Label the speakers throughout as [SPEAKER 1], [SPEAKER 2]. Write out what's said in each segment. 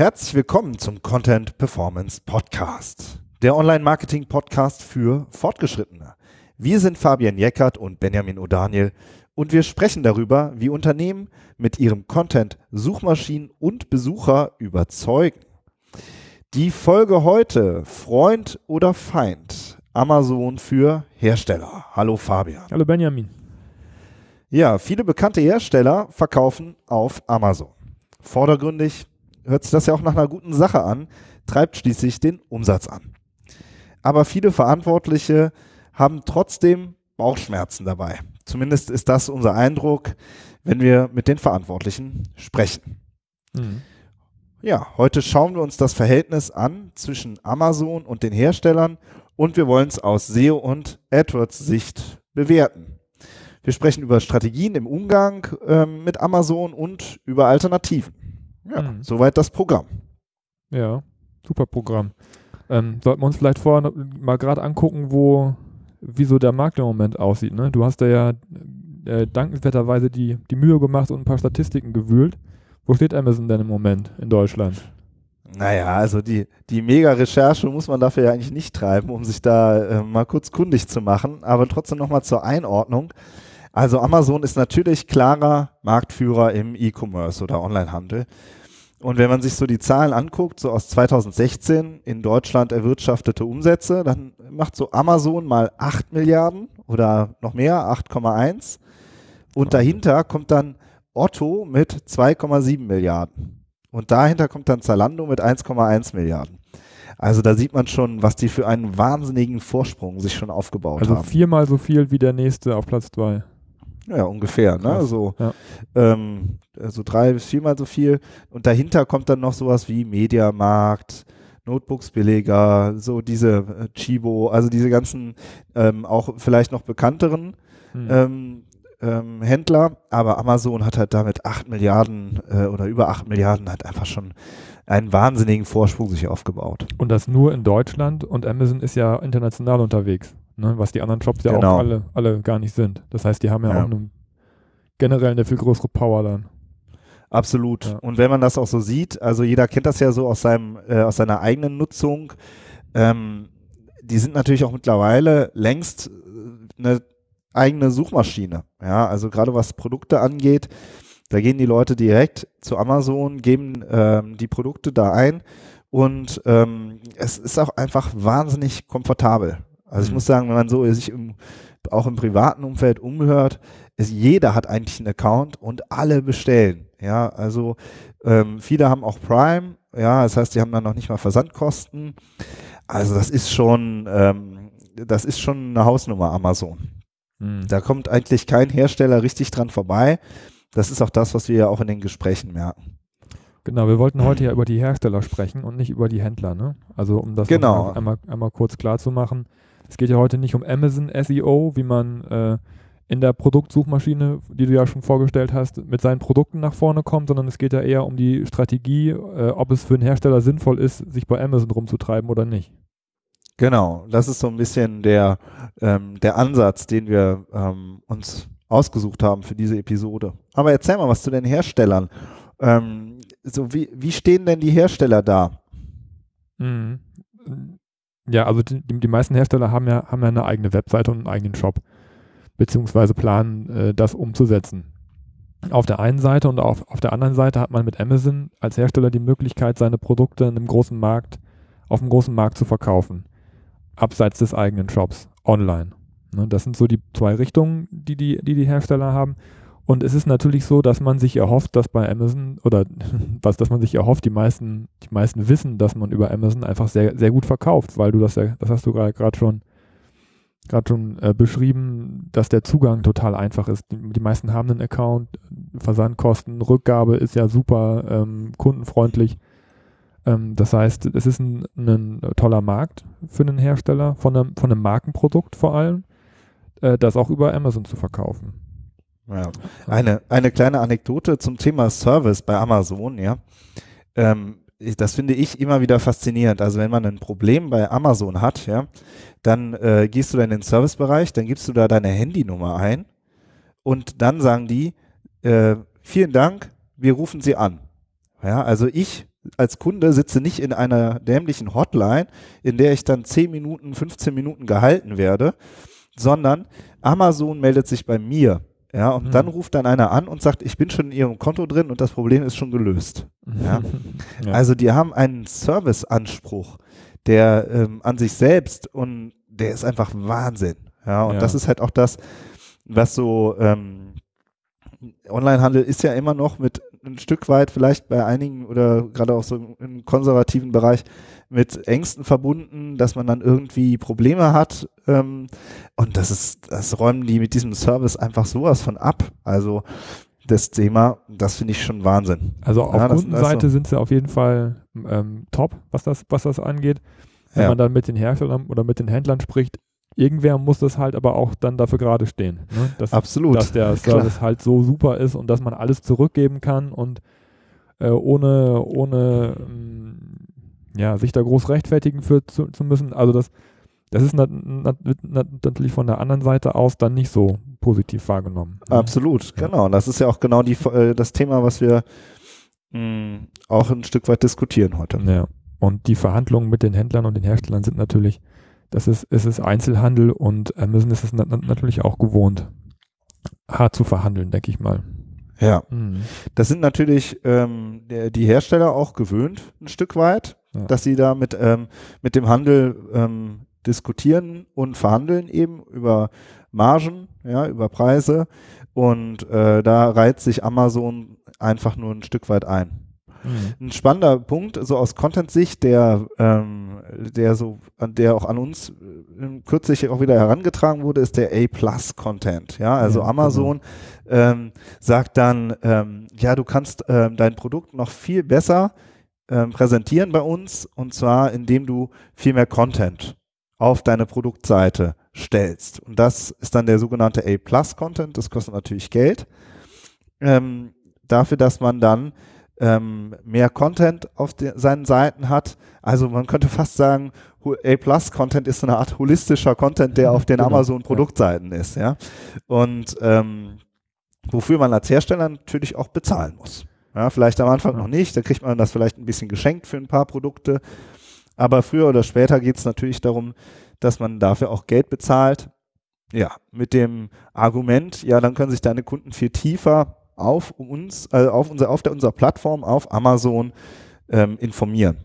[SPEAKER 1] Herzlich willkommen zum Content Performance Podcast, der Online-Marketing-Podcast für Fortgeschrittene. Wir sind Fabian Jeckert und Benjamin O'Daniel und wir sprechen darüber, wie Unternehmen mit ihrem Content Suchmaschinen und Besucher überzeugen. Die Folge heute, Freund oder Feind, Amazon für Hersteller. Hallo Fabian.
[SPEAKER 2] Hallo Benjamin.
[SPEAKER 1] Ja, viele bekannte Hersteller verkaufen auf Amazon. Vordergründig hört sich das ja auch nach einer guten Sache an, treibt schließlich den Umsatz an. Aber viele Verantwortliche haben trotzdem Bauchschmerzen dabei. Zumindest ist das unser Eindruck, wenn wir mit den Verantwortlichen sprechen. Mhm. Ja, heute schauen wir uns das Verhältnis an zwischen Amazon und den Herstellern und wir wollen es aus SEO und AdWords Sicht bewerten. Wir sprechen über Strategien im Umgang ähm, mit Amazon und über Alternativen. Ja, mhm. soweit das Programm.
[SPEAKER 2] Ja, super Programm. Ähm, sollten wir uns vielleicht vorher mal gerade angucken, wo, wie so der Markt im Moment aussieht. Ne? Du hast da ja äh, dankenswerterweise die, die Mühe gemacht und ein paar Statistiken gewühlt. Wo steht Amazon denn im Moment in Deutschland?
[SPEAKER 1] Naja, also die, die Mega-Recherche muss man dafür ja eigentlich nicht treiben, um sich da äh, mal kurz kundig zu machen. Aber trotzdem nochmal zur Einordnung. Also Amazon ist natürlich klarer Marktführer im E-Commerce oder Onlinehandel. Und wenn man sich so die Zahlen anguckt, so aus 2016 in Deutschland erwirtschaftete Umsätze, dann macht so Amazon mal 8 Milliarden oder noch mehr, 8,1. Und dahinter kommt dann Otto mit 2,7 Milliarden. Und dahinter kommt dann Zalando mit 1,1 Milliarden. Also da sieht man schon, was die für einen wahnsinnigen Vorsprung sich schon aufgebaut
[SPEAKER 2] also
[SPEAKER 1] haben.
[SPEAKER 2] Also viermal so viel wie der nächste auf Platz 2.
[SPEAKER 1] Ja, ungefähr, ne? So, ja. ähm, so drei bis viermal so viel. Und dahinter kommt dann noch sowas wie Mediamarkt, Notebooks-Billiger, so diese äh, Chibo, also diese ganzen ähm, auch vielleicht noch bekannteren hm. ähm, ähm, Händler, aber Amazon hat halt damit 8 Milliarden äh, oder über 8 Milliarden hat einfach schon einen wahnsinnigen Vorsprung sich aufgebaut.
[SPEAKER 2] Und das nur in Deutschland und Amazon ist ja international unterwegs ne? was die anderen Shops ja genau. auch alle, alle gar nicht sind. Das heißt, die haben ja, ja. auch eine, generell eine viel größere Power dann.
[SPEAKER 1] Absolut. Ja. Und wenn man das auch so sieht, also jeder kennt das ja so aus seinem, äh, aus seiner eigenen Nutzung, ähm, die sind natürlich auch mittlerweile längst äh, eine eigene Suchmaschine. Ja, also gerade was Produkte angeht, da gehen die Leute direkt zu Amazon, geben ähm, die Produkte da ein und ähm, es ist auch einfach wahnsinnig komfortabel. Also ich mhm. muss sagen, wenn man so sich im, auch im privaten Umfeld umhört, ist jeder hat eigentlich einen Account und alle bestellen. Ja, also ähm, viele haben auch Prime, ja, das heißt, die haben dann noch nicht mal Versandkosten. Also das ist schon, ähm, das ist schon eine Hausnummer Amazon. Mhm. Da kommt eigentlich kein Hersteller richtig dran vorbei. Das ist auch das, was wir ja auch in den Gesprächen merken.
[SPEAKER 2] Genau, wir wollten heute ja über die Hersteller sprechen und nicht über die Händler, ne? Also um das
[SPEAKER 1] genau.
[SPEAKER 2] einmal, einmal kurz klar zu machen. Es geht ja heute nicht um Amazon SEO, wie man äh, in der Produktsuchmaschine, die du ja schon vorgestellt hast, mit seinen Produkten nach vorne kommt, sondern es geht ja eher um die Strategie, äh, ob es für einen Hersteller sinnvoll ist, sich bei Amazon rumzutreiben oder nicht.
[SPEAKER 1] Genau, das ist so ein bisschen der, ähm, der Ansatz, den wir ähm, uns ausgesucht haben für diese Episode. Aber erzähl mal was zu den Herstellern. Ähm, so wie, wie stehen denn die Hersteller da?
[SPEAKER 2] Mhm. Ja, also die, die meisten Hersteller haben ja, haben ja eine eigene Webseite und einen eigenen Shop, beziehungsweise planen, äh, das umzusetzen. Auf der einen Seite und auf, auf der anderen Seite hat man mit Amazon als Hersteller die Möglichkeit, seine Produkte in einem großen Markt, auf einem großen Markt zu verkaufen. Abseits des eigenen Shops, online. Ne, das sind so die zwei Richtungen, die die, die, die Hersteller haben. Und es ist natürlich so, dass man sich erhofft, dass bei Amazon oder was, dass man sich erhofft, die meisten, die meisten wissen, dass man über Amazon einfach sehr, sehr gut verkauft, weil du das ja, das hast du gerade schon, gerade schon äh, beschrieben, dass der Zugang total einfach ist. Die, die, meisten haben einen Account, Versandkosten, Rückgabe ist ja super ähm, kundenfreundlich. Ähm, das heißt, es ist ein, ein, toller Markt für einen Hersteller von einem, von einem Markenprodukt vor allem, äh, das auch über Amazon zu verkaufen.
[SPEAKER 1] Ja. Eine, eine kleine Anekdote zum Thema Service bei Amazon, ja. Ähm, das finde ich immer wieder faszinierend. Also wenn man ein Problem bei Amazon hat, ja, dann äh, gehst du dann in den Servicebereich, dann gibst du da deine Handynummer ein und dann sagen die, äh, vielen Dank, wir rufen Sie an. Ja, also ich als Kunde sitze nicht in einer dämlichen Hotline, in der ich dann 10 Minuten, 15 Minuten gehalten werde, sondern Amazon meldet sich bei mir. Ja, und mhm. dann ruft dann einer an und sagt, ich bin schon in ihrem Konto drin und das Problem ist schon gelöst. Ja? ja. Also die haben einen Serviceanspruch, der ähm, an sich selbst und der ist einfach Wahnsinn. Ja, und ja. das ist halt auch das, was so ähm, Onlinehandel ist ja immer noch mit ein Stück weit vielleicht bei einigen oder gerade auch so im konservativen Bereich mit Ängsten verbunden, dass man dann irgendwie Probleme hat. Ähm, und das ist, das räumen die mit diesem Service einfach sowas von ab. Also das Thema, das finde ich schon Wahnsinn.
[SPEAKER 2] Also auf ja, Kundenseite so. sind sie auf jeden Fall ähm, top, was das, was das angeht. Wenn ja. man dann mit den Herstellern oder mit den Händlern spricht, irgendwer muss das halt aber auch dann dafür gerade stehen. Ne? Dass,
[SPEAKER 1] Absolut.
[SPEAKER 2] Dass der Service Klar. halt so super ist und dass man alles zurückgeben kann und äh, ohne, ohne ähm, ja, sich da groß rechtfertigen für zu, zu müssen. Also das, das ist nat nat natürlich von der anderen Seite aus dann nicht so positiv wahrgenommen.
[SPEAKER 1] Ne? Absolut, ja. genau. Und das ist ja auch genau die, äh, das Thema, was wir mh, hm, auch ein Stück weit diskutieren heute.
[SPEAKER 2] Ja. Und die Verhandlungen mit den Händlern und den Herstellern sind natürlich das ist, es ist Einzelhandel und Amazon ist es na natürlich auch gewohnt, hart zu verhandeln, denke ich mal.
[SPEAKER 1] Ja, mhm. das sind natürlich ähm, der, die Hersteller auch gewöhnt, ein Stück weit, ja. dass sie da mit, ähm, mit dem Handel ähm, diskutieren und verhandeln eben über Margen, ja, über Preise. Und äh, da reiht sich Amazon einfach nur ein Stück weit ein. Mhm. Ein spannender Punkt, so aus Content-Sicht, der, ähm, der so, der auch an uns äh, kürzlich auch wieder herangetragen wurde, ist der A-Plus-Content. Ja, also ja, Amazon genau. ähm, sagt dann, ähm, ja, du kannst ähm, dein Produkt noch viel besser ähm, präsentieren bei uns und zwar indem du viel mehr Content auf deine Produktseite stellst. Und das ist dann der sogenannte A-Plus-Content. Das kostet natürlich Geld. Ähm, dafür, dass man dann ähm, mehr Content auf de, seinen Seiten hat. Also man könnte fast sagen, A-Plus-Content ist so eine Art holistischer Content, der auf den genau, Amazon-Produktseiten ja. ist. Ja? Und ähm, wofür man als Hersteller natürlich auch bezahlen muss. Ja, vielleicht am Anfang noch nicht, da kriegt man das vielleicht ein bisschen geschenkt für ein paar Produkte. Aber früher oder später geht es natürlich darum, dass man dafür auch Geld bezahlt. Ja, mit dem Argument, ja, dann können sich deine Kunden viel tiefer auf uns, äh, auf, unser, auf der, unserer Plattform, auf Amazon ähm, informieren.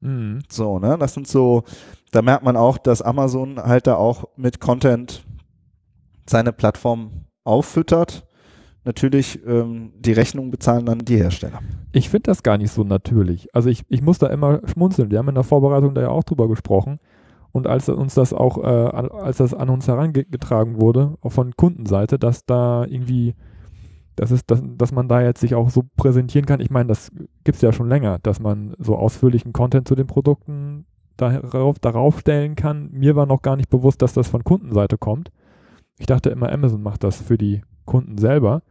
[SPEAKER 1] Mhm. So, ne? Das sind so, da merkt man auch, dass Amazon halt da auch mit Content seine Plattform auffüttert. Natürlich ähm, die Rechnung bezahlen dann die Hersteller.
[SPEAKER 2] Ich finde das gar nicht so natürlich. Also ich, ich muss da immer schmunzeln. Wir haben in der Vorbereitung da ja auch drüber gesprochen. Und als uns das auch, äh, als das an uns herangetragen wurde, auch von Kundenseite, dass da irgendwie das ist, dass, dass man da jetzt sich auch so präsentieren kann. Ich meine, das gibt es ja schon länger, dass man so ausführlichen Content zu den Produkten darauf, darauf stellen kann. Mir war noch gar nicht bewusst, dass das von Kundenseite kommt. Ich dachte immer, Amazon macht das für die Kunden selber.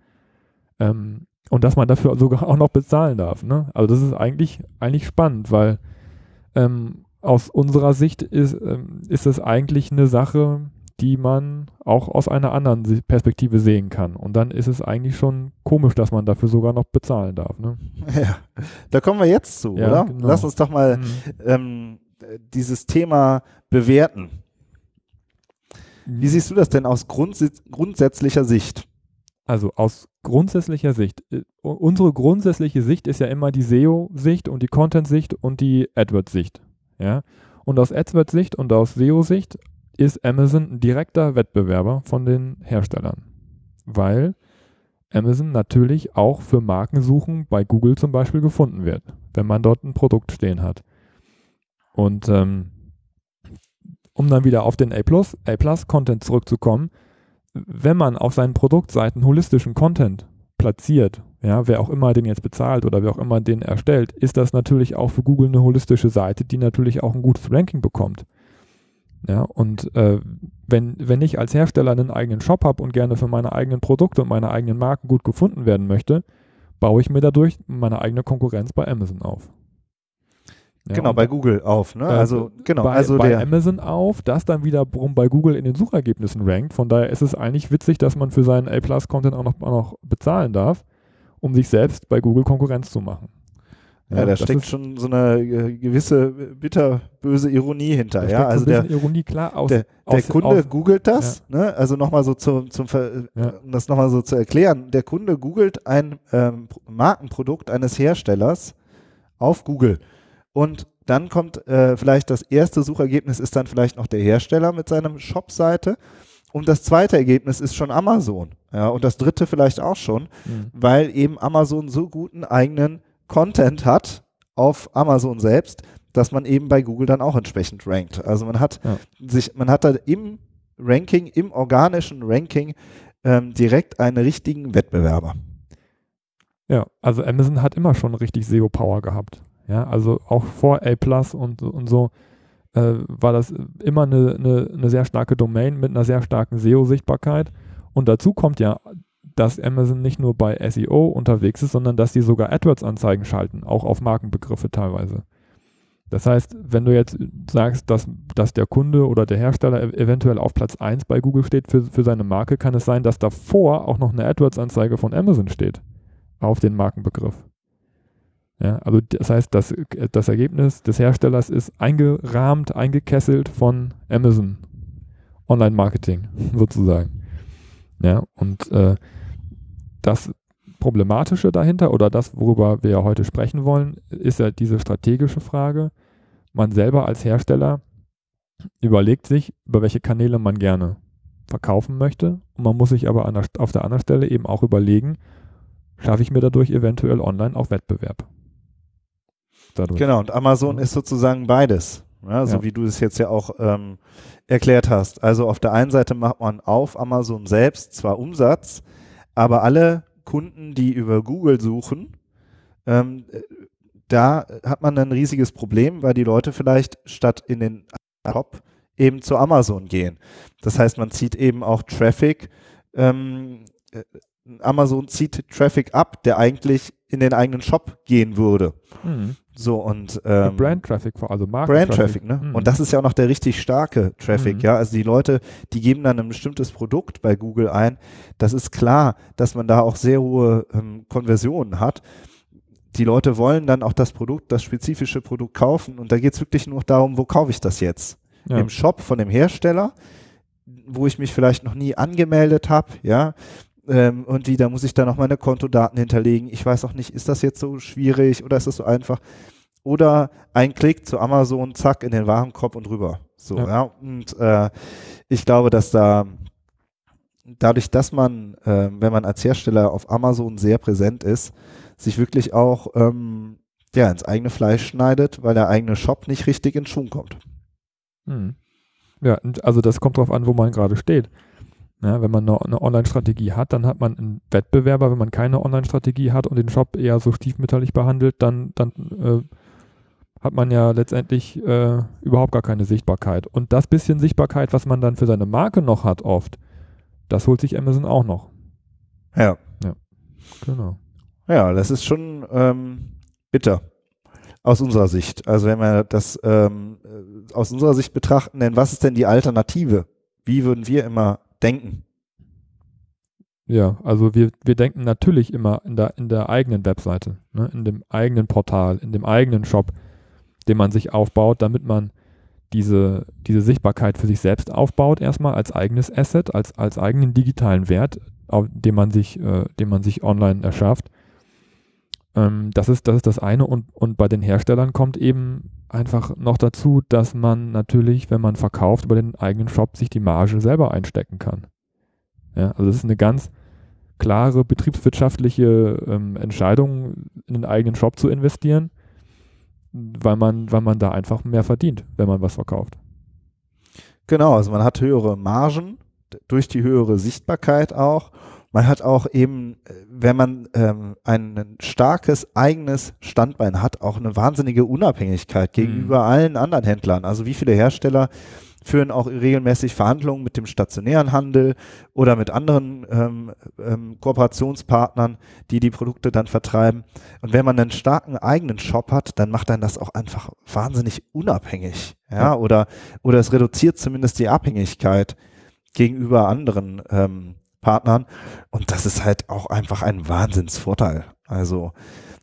[SPEAKER 2] Ähm, und dass man dafür sogar auch noch bezahlen darf. Ne? Also das ist eigentlich, eigentlich spannend, weil ähm, aus unserer Sicht ist, ähm, ist es eigentlich eine Sache, die man auch aus einer anderen Perspektive sehen kann. Und dann ist es eigentlich schon komisch, dass man dafür sogar noch bezahlen darf. Ne?
[SPEAKER 1] Ja, da kommen wir jetzt zu, ja, oder? Genau. Lass uns doch mal mhm. ähm, dieses Thema bewerten. Wie siehst du das denn aus grunds grundsätzlicher Sicht?
[SPEAKER 2] Also aus grundsätzlicher Sicht. Äh, unsere grundsätzliche Sicht ist ja immer die SEO-Sicht und die Content-Sicht und die AdWords-Sicht. Ja? Und aus AdWords-Sicht und aus SEO-Sicht ist Amazon ein direkter Wettbewerber von den Herstellern, weil Amazon natürlich auch für Markensuchen bei Google zum Beispiel gefunden wird, wenn man dort ein Produkt stehen hat. Und ähm, um dann wieder auf den A-Plus, A-Plus-Content zurückzukommen, wenn man auf seinen Produktseiten holistischen Content platziert, ja, wer auch immer den jetzt bezahlt oder wer auch immer den erstellt, ist das natürlich auch für Google eine holistische Seite, die natürlich auch ein gutes Ranking bekommt. Ja, und äh, wenn, wenn ich als Hersteller einen eigenen Shop habe und gerne für meine eigenen Produkte und meine eigenen Marken gut gefunden werden möchte, baue ich mir dadurch meine eigene Konkurrenz bei Amazon auf.
[SPEAKER 1] Ja, genau, bei Google auf, ne? Äh, also genau,
[SPEAKER 2] bei,
[SPEAKER 1] also
[SPEAKER 2] bei Amazon auf, das dann wiederum bei Google in den Suchergebnissen rankt. Von daher ist es eigentlich witzig, dass man für seinen A-Plus-Content auch noch, auch noch bezahlen darf, um sich selbst bei Google Konkurrenz zu machen.
[SPEAKER 1] Ja, ja da steckt schon so eine äh, gewisse bitterböse Ironie hinter. Ja,
[SPEAKER 2] also der Ironie klar
[SPEAKER 1] aus. Der, der aus, Kunde aus, googelt das, ja. ne? Also nochmal so zu, zum, ja. um das nochmal so zu erklären. Der Kunde googelt ein ähm, Markenprodukt eines Herstellers auf Google und dann kommt äh, vielleicht das erste Suchergebnis ist dann vielleicht noch der Hersteller mit seinem Shop-Seite und das zweite Ergebnis ist schon Amazon. Ja, und das dritte vielleicht auch schon, mhm. weil eben Amazon so guten eigenen Content hat auf Amazon selbst, dass man eben bei Google dann auch entsprechend rankt. Also man hat ja. sich, man hat da im Ranking, im organischen Ranking ähm, direkt einen richtigen Wettbewerber.
[SPEAKER 2] Ja, also Amazon hat immer schon richtig SEO-Power gehabt. Ja, also auch vor A Plus und, und so äh, war das immer eine, eine, eine, sehr starke Domain mit einer sehr starken SEO-Sichtbarkeit. Und dazu kommt ja, dass Amazon nicht nur bei SEO unterwegs ist, sondern dass sie sogar AdWords-Anzeigen schalten, auch auf Markenbegriffe teilweise. Das heißt, wenn du jetzt sagst, dass, dass der Kunde oder der Hersteller e-, eventuell auf Platz 1 bei Google steht für, für seine Marke, kann es sein, dass davor auch noch eine AdWords-Anzeige von Amazon steht auf den Markenbegriff. Ja, also das heißt, das, das Ergebnis des Herstellers ist eingerahmt, eingekesselt von Amazon Online-Marketing sozusagen. Ja, und äh, das Problematische dahinter oder das, worüber wir ja heute sprechen wollen, ist ja diese strategische Frage. Man selber als Hersteller überlegt sich, über welche Kanäle man gerne verkaufen möchte. Und man muss sich aber der, auf der anderen Stelle eben auch überlegen, schaffe ich mir dadurch eventuell online auch Wettbewerb
[SPEAKER 1] dadurch. Genau, und Amazon ist sozusagen beides. Ja, so ja. wie du es jetzt ja auch ähm, erklärt hast. Also auf der einen Seite macht man auf Amazon selbst zwar Umsatz, aber alle Kunden, die über Google suchen, ähm, da hat man ein riesiges Problem, weil die Leute vielleicht statt in den Shop eben zu Amazon gehen. Das heißt, man zieht eben auch Traffic. Ähm, äh, Amazon zieht Traffic ab, der eigentlich in den eigenen Shop gehen würde. Mhm. So und ähm,
[SPEAKER 2] Brand Traffic, also Marken
[SPEAKER 1] Brand Traffic, ne? Mhm. Und das ist ja auch noch der richtig starke Traffic, mhm. ja. Also die Leute, die geben dann ein bestimmtes Produkt bei Google ein. Das ist klar, dass man da auch sehr hohe ähm, Konversionen hat. Die Leute wollen dann auch das Produkt, das spezifische Produkt kaufen. Und da geht es wirklich nur darum, wo kaufe ich das jetzt? Ja. Im Shop von dem Hersteller, wo ich mich vielleicht noch nie angemeldet habe, ja ähm, und wie, da muss ich da noch meine Kontodaten hinterlegen. Ich weiß auch nicht, ist das jetzt so schwierig oder ist das so einfach? Oder ein Klick zu Amazon, zack, in den Warenkorb und rüber. So, ja. ja. Und äh, ich glaube, dass da dadurch, dass man, äh, wenn man als Hersteller auf Amazon sehr präsent ist, sich wirklich auch ähm, ja, ins eigene Fleisch schneidet, weil der eigene Shop nicht richtig in Schwung kommt.
[SPEAKER 2] Hm. Ja, also das kommt darauf an, wo man gerade steht. Ja, wenn man eine, eine Online-Strategie hat, dann hat man einen Wettbewerber. Wenn man keine Online-Strategie hat und den Shop eher so stiefmütterlich behandelt, dann, dann äh, hat man ja letztendlich äh, überhaupt gar keine Sichtbarkeit. Und das bisschen Sichtbarkeit, was man dann für seine Marke noch hat, oft, das holt sich Amazon auch noch.
[SPEAKER 1] Ja.
[SPEAKER 2] Ja, genau.
[SPEAKER 1] Ja, das ist schon ähm, bitter aus unserer Sicht. Also wenn wir das ähm, äh, aus unserer Sicht betrachten, denn was ist denn die Alternative? Wie würden wir immer denken.
[SPEAKER 2] Ja, also wir, wir denken natürlich immer in der, in der eigenen Webseite, ne, in dem eigenen Portal, in dem eigenen Shop, den man sich aufbaut, damit man diese, diese Sichtbarkeit für sich selbst aufbaut, erstmal als eigenes Asset, als, als eigenen digitalen Wert, auf, den, man sich, äh, den man sich online erschafft. Ähm, das, ist, das ist das eine und, und bei den Herstellern kommt eben einfach noch dazu, dass man natürlich, wenn man verkauft über den eigenen Shop, sich die Marge selber einstecken kann. Ja, also das ist eine ganz klare betriebswirtschaftliche ähm, Entscheidung, in den eigenen Shop zu investieren, weil man, weil man da einfach mehr verdient, wenn man was verkauft.
[SPEAKER 1] Genau, also man hat höhere Margen durch die höhere Sichtbarkeit auch man hat auch eben, äh, wenn man ähm, ein starkes eigenes Standbein hat, auch eine wahnsinnige Unabhängigkeit gegenüber mhm. allen anderen Händlern. Also wie viele Hersteller führen auch regelmäßig Verhandlungen mit dem stationären Handel oder mit anderen ähm, ähm, Kooperationspartnern, die die Produkte dann vertreiben. Und wenn man einen starken eigenen Shop hat, dann macht dann das auch einfach wahnsinnig unabhängig. Ja, ja. oder, oder es reduziert zumindest die Abhängigkeit gegenüber anderen ähm, Partnern. Und das ist halt auch einfach ein Wahnsinnsvorteil. Also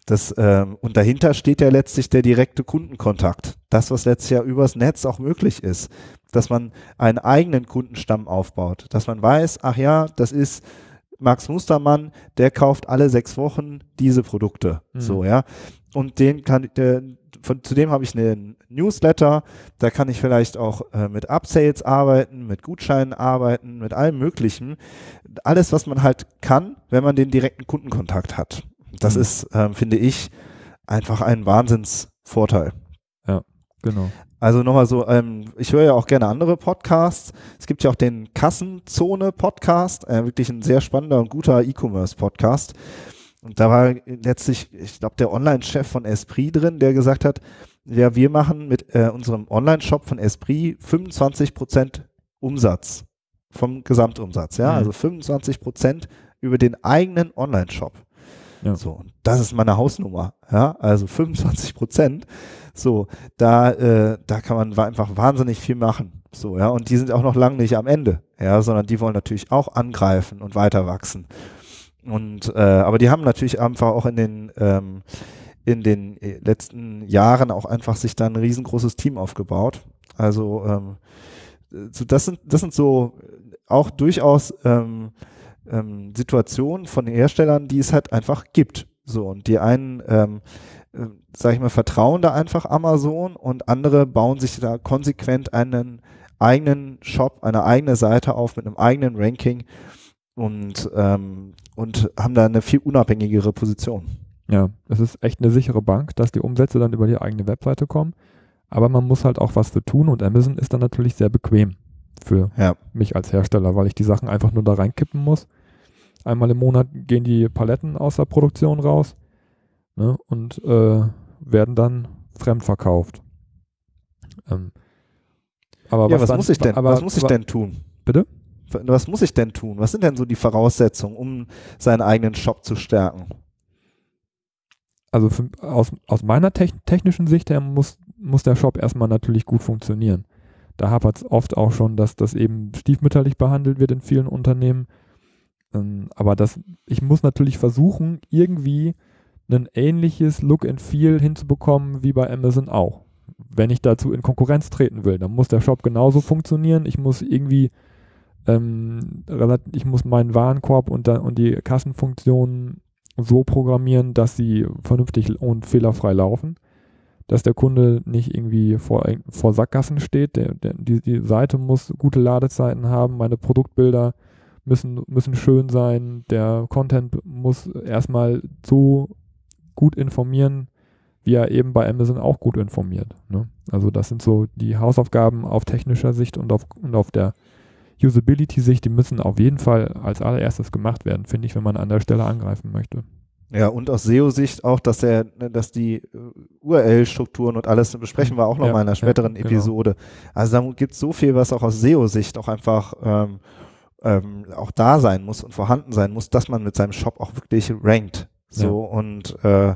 [SPEAKER 1] das, ähm, und dahinter steht ja letztlich der direkte Kundenkontakt. Das, was letztes Jahr übers Netz auch möglich ist. Dass man einen eigenen Kundenstamm aufbaut. Dass man weiß, ach ja, das ist Max Mustermann, der kauft alle sechs Wochen diese Produkte. Mhm. So, ja. Und den kann, der, von, zudem habe ich einen Newsletter, da kann ich vielleicht auch äh, mit Upsales arbeiten, mit Gutscheinen arbeiten, mit allem Möglichen. Alles, was man halt kann, wenn man den direkten Kundenkontakt hat. Das mhm. ist, ähm, finde ich, einfach ein Wahnsinnsvorteil.
[SPEAKER 2] Ja, genau.
[SPEAKER 1] Also nochmal so, ähm, ich höre ja auch gerne andere Podcasts. Es gibt ja auch den Kassenzone-Podcast, äh, wirklich ein sehr spannender und guter E-Commerce-Podcast. Und da war letztlich, ich glaube, der Online-Chef von Esprit drin, der gesagt hat, ja, wir machen mit äh, unserem Online-Shop von Esprit 25 Prozent Umsatz vom Gesamtumsatz, ja, mhm. also 25 Prozent über den eigenen Online-Shop. Ja. So, das ist meine Hausnummer, ja, also 25 Prozent. So, da, äh, da kann man einfach wahnsinnig viel machen. So, ja, und die sind auch noch lange nicht am Ende, ja, sondern die wollen natürlich auch angreifen und weiter wachsen. Und äh, aber die haben natürlich einfach auch in den ähm, in den äh, letzten Jahren auch einfach sich da ein riesengroßes Team aufgebaut. Also ähm, so das sind das sind so auch durchaus ähm, ähm, Situationen von Herstellern, die es halt einfach gibt. So und die einen ähm, äh, sag ich mal, vertrauen da einfach Amazon und andere bauen sich da konsequent einen eigenen Shop, eine eigene Seite auf mit einem eigenen Ranking und, ähm, und haben da eine viel unabhängigere Position.
[SPEAKER 2] Ja, es ist echt eine sichere Bank, dass die Umsätze dann über die eigene Webseite kommen. Aber man muss halt auch was für tun und Amazon ist dann natürlich sehr bequem für ja. mich als Hersteller, weil ich die Sachen einfach nur da reinkippen muss. Einmal im Monat gehen die Paletten aus der Produktion raus ne, und äh, werden dann fremd verkauft. Ähm,
[SPEAKER 1] aber ja, was, was dann, muss ich denn, aber, was muss ich denn tun?
[SPEAKER 2] Bitte?
[SPEAKER 1] Was muss ich denn tun? Was sind denn so die Voraussetzungen, um seinen eigenen Shop zu stärken?
[SPEAKER 2] Also für, aus, aus meiner technischen Sicht her muss, muss der Shop erstmal natürlich gut funktionieren. Da hapert es oft auch schon, dass das eben stiefmütterlich behandelt wird in vielen Unternehmen. Ähm, aber das, ich muss natürlich versuchen, irgendwie ein ähnliches Look and Feel hinzubekommen wie bei Amazon auch. Wenn ich dazu in Konkurrenz treten will, dann muss der Shop genauso funktionieren. Ich muss irgendwie ähm, ich muss meinen Warenkorb und, da, und die Kassenfunktionen so programmieren, dass sie vernünftig und fehlerfrei laufen. Dass der Kunde nicht irgendwie vor, vor Sackgassen steht. Der, der, die, die Seite muss gute Ladezeiten haben. Meine Produktbilder müssen, müssen schön sein. Der Content muss erstmal so gut informieren, wie er eben bei Amazon auch gut informiert. Ne? Also das sind so die Hausaufgaben auf technischer Sicht und auf, und auf der Usability-Sicht, die müssen auf jeden Fall als allererstes gemacht werden, finde ich, wenn man an der Stelle angreifen möchte.
[SPEAKER 1] Ja, und aus SEO-Sicht auch, dass er, dass die äh, URL-Strukturen und alles besprechen wir auch noch ja, mal in einer späteren ja, genau. Episode. Also da gibt es so viel, was auch aus SEO-Sicht auch einfach ähm, ähm, auch da sein muss und vorhanden sein muss, dass man mit seinem Shop auch wirklich rankt. So ja. und äh,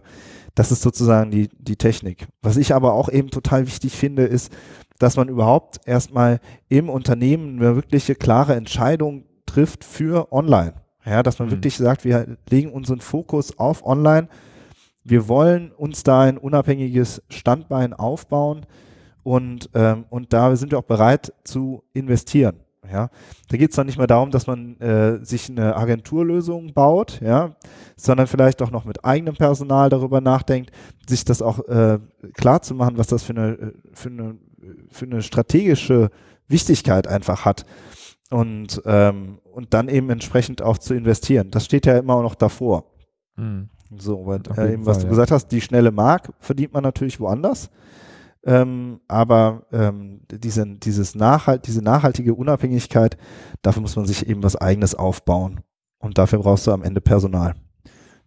[SPEAKER 1] das ist sozusagen die, die Technik. Was ich aber auch eben total wichtig finde, ist, dass man überhaupt erstmal im Unternehmen eine wirkliche klare Entscheidung trifft für online. Ja, dass man mhm. wirklich sagt, wir legen unseren Fokus auf online. Wir wollen uns da ein unabhängiges Standbein aufbauen und, ähm, und da sind wir auch bereit zu investieren. Ja, da geht es dann nicht mehr darum, dass man äh, sich eine Agenturlösung baut, ja, sondern vielleicht auch noch mit eigenem Personal darüber nachdenkt, sich das auch äh, klar zu machen, was das für eine, äh, für eine für eine strategische Wichtigkeit einfach hat. Und, ähm, und dann eben entsprechend auch zu investieren. Das steht ja immer noch davor. Mhm. So, weil, äh, eben, was Fall, du ja. gesagt hast, die schnelle Mark verdient man natürlich woanders. Ähm, aber ähm, diese, dieses Nachhalt, diese nachhaltige Unabhängigkeit, dafür muss man sich eben was Eigenes aufbauen. Und dafür brauchst du am Ende Personal.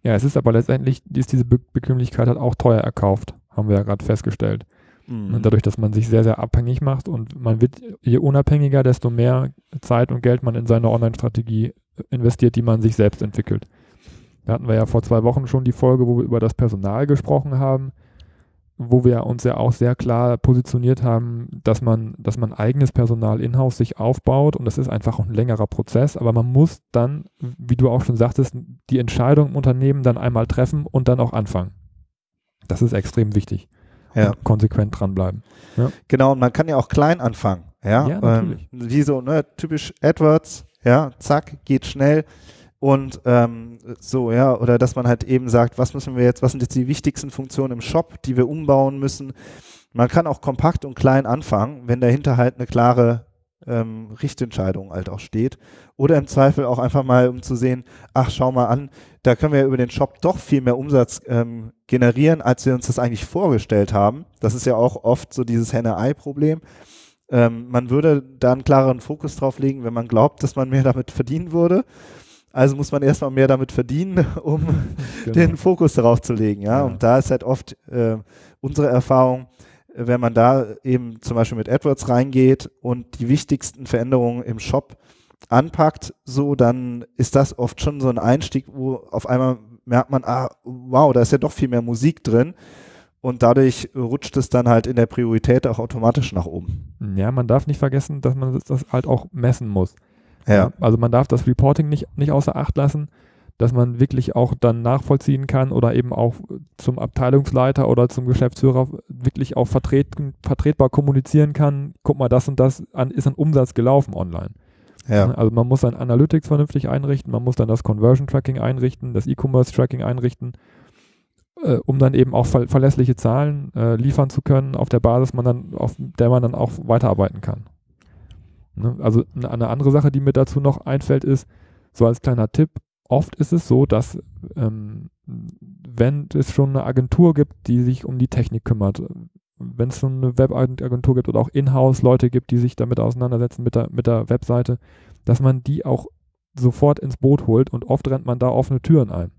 [SPEAKER 2] Ja, es ist aber letztendlich, ist diese Be Bequemlichkeit halt auch teuer erkauft, haben wir ja gerade festgestellt. Mhm. Dadurch, dass man sich sehr, sehr abhängig macht und man wird, je unabhängiger, desto mehr Zeit und Geld man in seine Online-Strategie investiert, die man sich selbst entwickelt. Da hatten wir ja vor zwei Wochen schon die Folge, wo wir über das Personal gesprochen haben. wo wir uns ja auch sehr klar positioniert haben, dass man, dass man eigenes Personal in-house sich aufbaut und das ist einfach ein längerer Prozess, aber man muss dann, wie du auch schon sagtest, die Entscheidung im Unternehmen dann einmal treffen und dann auch anfangen. Das ist extrem wichtig.
[SPEAKER 1] Ja.
[SPEAKER 2] konsequent dranbleiben.
[SPEAKER 1] Ja. Genau, und man kann ja auch klein anfangen. Ja,
[SPEAKER 2] ja natürlich.
[SPEAKER 1] Ähm, wie so, ne, typisch AdWords, ja, zack, geht schnell. Und ähm, so, ja, oder dass man halt eben sagt, was müssen wir jetzt, was sind jetzt die wichtigsten Funktionen im Shop, die wir umbauen müssen. Man kann auch kompakt und klein anfangen, wenn dahinter halt eine klare ähm, Richtentscheidung halt auch steht. Oder im Zweifel auch einfach mal, um zu sehen, ach, schau mal an, da können wir über den Shop doch viel mehr Umsatz ähm, generieren, als wir uns das eigentlich vorgestellt haben. Das ist ja auch oft so dieses Henne-Ei-Problem. Ähm, man würde da einen klareren Fokus drauf legen, wenn man glaubt, dass man mehr damit verdienen würde. Also muss man erstmal mehr damit verdienen, um genau. den Fokus darauf zu legen. Ja? ja? Und da ist halt oft äh, unsere Erfahrung, wenn man da eben zum Beispiel mit AdWords reingeht und die wichtigsten Veränderungen im Shop anpackt, so, dann ist das oft schon so ein Einstieg, wo auf einmal merkt man, ah, wow, da ist ja doch viel mehr Musik drin. Und dadurch rutscht es dann halt in der Priorität auch automatisch nach oben.
[SPEAKER 2] Ja, man darf nicht vergessen, dass man das halt auch messen muss.
[SPEAKER 1] Ja.
[SPEAKER 2] Also man darf das Reporting nicht, nicht außer Acht lassen, dass man wirklich auch dann nachvollziehen kann oder eben auch zum Abteilungsleiter oder zum Geschäftsführer wirklich auch vertreten, vertretbar kommunizieren kann. Guck mal, das und das an, ist an Umsatz gelaufen online.
[SPEAKER 1] Ja.
[SPEAKER 2] Also man muss sein Analytics vernünftig einrichten, man muss dann das Conversion Tracking einrichten, das E-Commerce Tracking einrichten, äh, um dann eben auch ver verlässliche Zahlen äh, liefern zu können, auf der Basis man dann, auf der man dann auch weiterarbeiten kann. Ne? Also eine andere Sache, die mir dazu noch einfällt, ist, so als kleiner Tipp, oft ist es so, dass ähm, wenn es schon eine Agentur gibt, die sich um die Technik kümmert, wenn es so eine Webagentur gibt oder auch in-house Leute gibt, die sich damit auseinandersetzen mit der, mit der Webseite, dass man die auch sofort ins Boot holt und oft rennt man da offene Türen ein,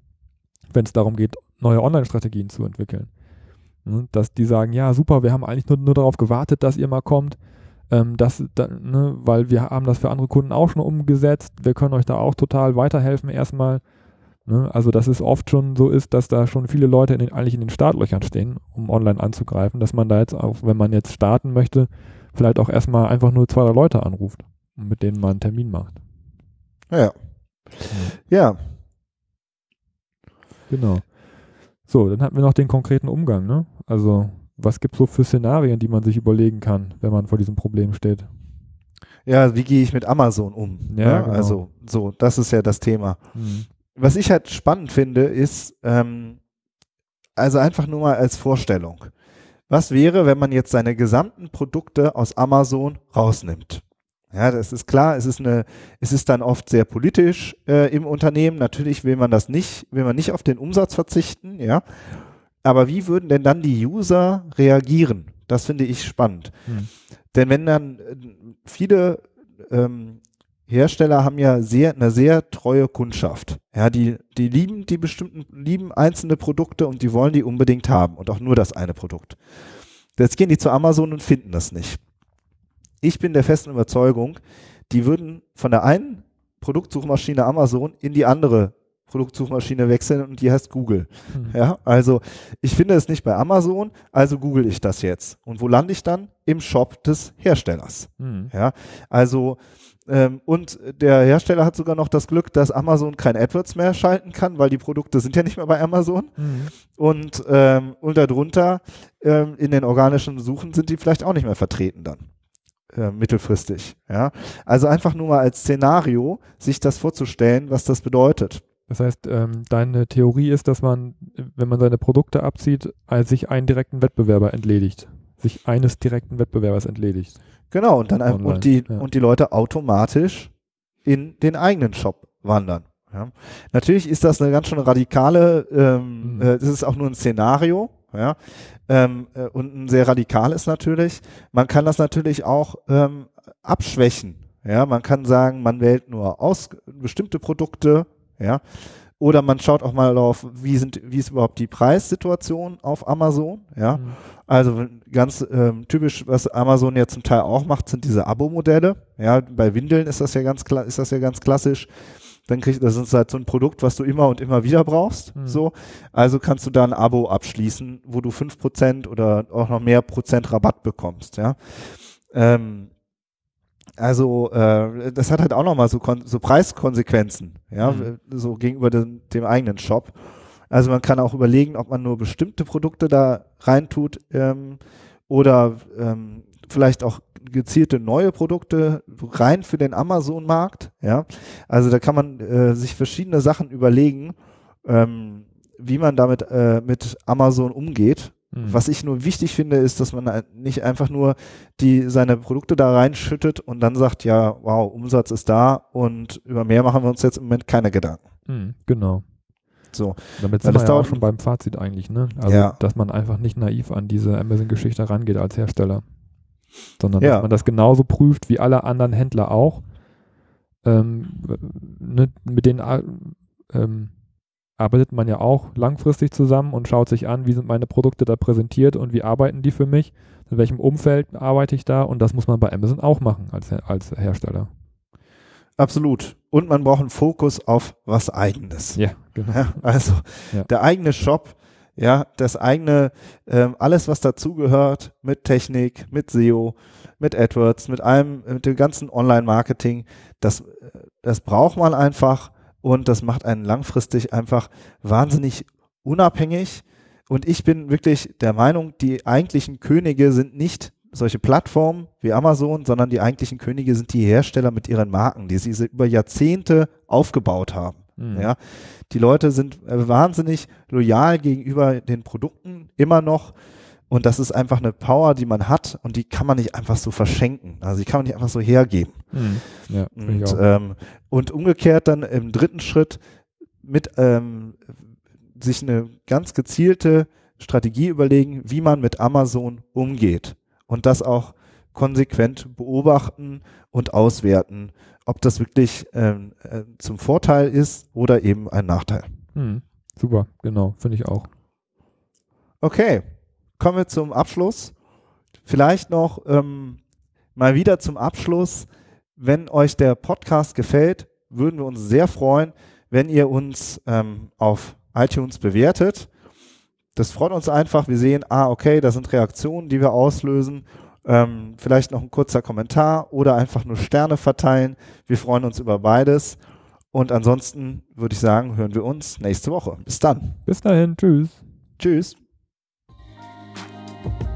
[SPEAKER 2] wenn es darum geht, neue Online-Strategien zu entwickeln. Ne, dass die sagen, ja super, wir haben eigentlich nur, nur darauf gewartet, dass ihr mal kommt, ähm, das, da, ne, weil wir haben das für andere Kunden auch schon umgesetzt, wir können euch da auch total weiterhelfen erstmal? Also, dass es oft schon so ist, dass da schon viele Leute in den, eigentlich in den Startlöchern stehen, um online anzugreifen, dass man da jetzt auch, wenn man jetzt starten möchte, vielleicht auch erstmal einfach nur zwei, Leute anruft mit denen man einen Termin macht.
[SPEAKER 1] Ja. Ja.
[SPEAKER 2] Genau. So, dann hatten wir noch den konkreten Umgang, ne? Also, was gibt es so für Szenarien, die man sich überlegen kann, wenn man vor diesem Problem steht?
[SPEAKER 1] Ja, wie gehe ich mit Amazon um?
[SPEAKER 2] Ja, ne? genau.
[SPEAKER 1] Also, so, das ist ja das Thema. Mhm was ich halt spannend finde, ist, ähm, also einfach nur mal als Vorstellung. Was wäre, wenn man jetzt seine gesamten Produkte aus Amazon rausnimmt? Ja, das ist klar, es ist eine, es ist dann oft sehr politisch äh, im Unternehmen. Natürlich will man das nicht, will man nicht auf den Umsatz verzichten, ja. Aber wie würden denn dann die User reagieren? Das finde ich spannend. Hm. Denn wenn dann äh, viele ähm, Hersteller haben ja sehr, eine sehr treue Kundschaft. Ja, die, die lieben die bestimmten, lieben einzelne Produkte und die wollen die unbedingt haben und auch nur das eine Produkt. Jetzt gehen die zu Amazon und finden das nicht. Ich bin der festen Überzeugung, die würden von der einen Produktsuchmaschine Amazon in die andere Produktsuchmaschine wechseln und die heißt Google. Mhm. Ja, also ich finde es nicht bei Amazon, also google ich das jetzt. Und wo lande ich dann? Im Shop des Herstellers. Mhm. Ja, also ähm, und der Hersteller hat sogar noch das Glück, dass Amazon kein AdWords mehr schalten kann, weil die Produkte sind ja nicht mehr bei Amazon. Mhm. Und, ähm, und darunter ähm, in den organischen Suchen sind die vielleicht auch nicht mehr vertreten dann. Äh, mittelfristig. Ja? Also einfach nur mal als Szenario, sich das vorzustellen, was das bedeutet.
[SPEAKER 2] Das heißt, ähm, deine Theorie ist, dass man, wenn man seine Produkte abzieht, sich einen direkten Wettbewerber entledigt. Sich eines direkten Wettbewerbers entledigt.
[SPEAKER 1] Genau, und dann Online, und die ja. und die Leute automatisch in den eigenen Shop wandern. Ja. Natürlich ist das eine ganz schön radikale, ähm, mhm. äh, das ist auch nur ein Szenario, ja, ähm, äh, und ein sehr radikales natürlich. Man kann das natürlich auch ähm, abschwächen. Ja, man kann sagen, man wählt nur aus bestimmte Produkte, ja, oder man schaut auch mal darauf, wie sind, wie ist überhaupt die Preissituation auf Amazon, ja. Mhm. Also ganz ähm, typisch, was Amazon ja zum Teil auch macht, sind diese Abo-Modelle. Ja, bei Windeln ist das ja ganz klar, ist das ja ganz klassisch. dann kriegst das ist halt so ein Produkt, was du immer und immer wieder brauchst. Mhm. So, also kannst du da ein Abo abschließen, wo du fünf Prozent oder auch noch mehr Prozent Rabatt bekommst. Ja, ähm, also äh, das hat halt auch nochmal so, so Preiskonsequenzen, ja, mhm. so gegenüber dem, dem eigenen Shop. Also man kann auch überlegen, ob man nur bestimmte Produkte da reintut ähm, oder ähm, vielleicht auch gezielte neue Produkte rein für den Amazon-Markt. Ja, also da kann man äh, sich verschiedene Sachen überlegen, ähm, wie man damit äh, mit Amazon umgeht. Mhm. Was ich nur wichtig finde, ist, dass man nicht einfach nur die seine Produkte da reinschüttet und dann sagt, ja, wow, Umsatz ist da und über mehr machen wir uns jetzt im Moment keine Gedanken.
[SPEAKER 2] Mhm, genau.
[SPEAKER 1] So.
[SPEAKER 2] Damit sind wir ja auch schon beim Fazit eigentlich, ne? Also, ja. dass man einfach nicht naiv an diese Amazon-Geschichte rangeht als Hersteller sondern ja. dass man das genauso prüft wie alle anderen Händler auch. Ähm, ne, mit denen ähm, arbeitet man ja auch langfristig zusammen und schaut sich an, wie sind meine Produkte da präsentiert und wie arbeiten die für mich, in welchem Umfeld arbeite ich da und das muss man bei Amazon auch machen als, als Hersteller.
[SPEAKER 1] Absolut. Und man braucht einen Fokus auf was Eigenes.
[SPEAKER 2] Ja, genau.
[SPEAKER 1] Ja, also ja. der eigene Shop ja, das eigene, ähm, alles was dazugehört mit Technik, mit SEO, mit AdWords, mit allem, mit dem ganzen Online-Marketing, das, das braucht man einfach und das macht einen langfristig einfach wahnsinnig unabhängig. Und ich bin wirklich der Meinung, die eigentlichen Könige sind nicht solche Plattformen wie Amazon, sondern die eigentlichen Könige sind die Hersteller mit ihren Marken, die sie über Jahrzehnte aufgebaut haben. Mhm. Ja, die Leute sind wahnsinnig loyal gegenüber den Produkten immer noch. Und das ist einfach eine Power, die man hat und die kann man nicht einfach so verschenken. Also die kann man nicht einfach so hergeben. Mhm. Ja, und, ähm, und umgekehrt dann im dritten Schritt mit ähm, sich eine ganz gezielte Strategie überlegen, wie man mit Amazon umgeht. Und das auch konsequent beobachten und auswerten ob das wirklich ähm, äh, zum Vorteil ist oder eben ein Nachteil.
[SPEAKER 2] Hm, super, genau, finde ich auch.
[SPEAKER 1] Okay, kommen wir zum Abschluss. Vielleicht noch ähm, mal wieder zum Abschluss. Wenn euch der Podcast gefällt, würden wir uns sehr freuen, wenn ihr uns ähm, auf iTunes bewertet. Das freut uns einfach. Wir sehen, ah, okay, da sind Reaktionen, die wir auslösen ähm, vielleicht noch ein kurzer Kommentar oder einfach nur Sterne verteilen. Wir freuen uns über beides. Und ansonsten würde ich sagen, hören wir uns nächste Woche. Bis dann.
[SPEAKER 2] Bis dahin. Tschüss.
[SPEAKER 1] Tschüss. Bye.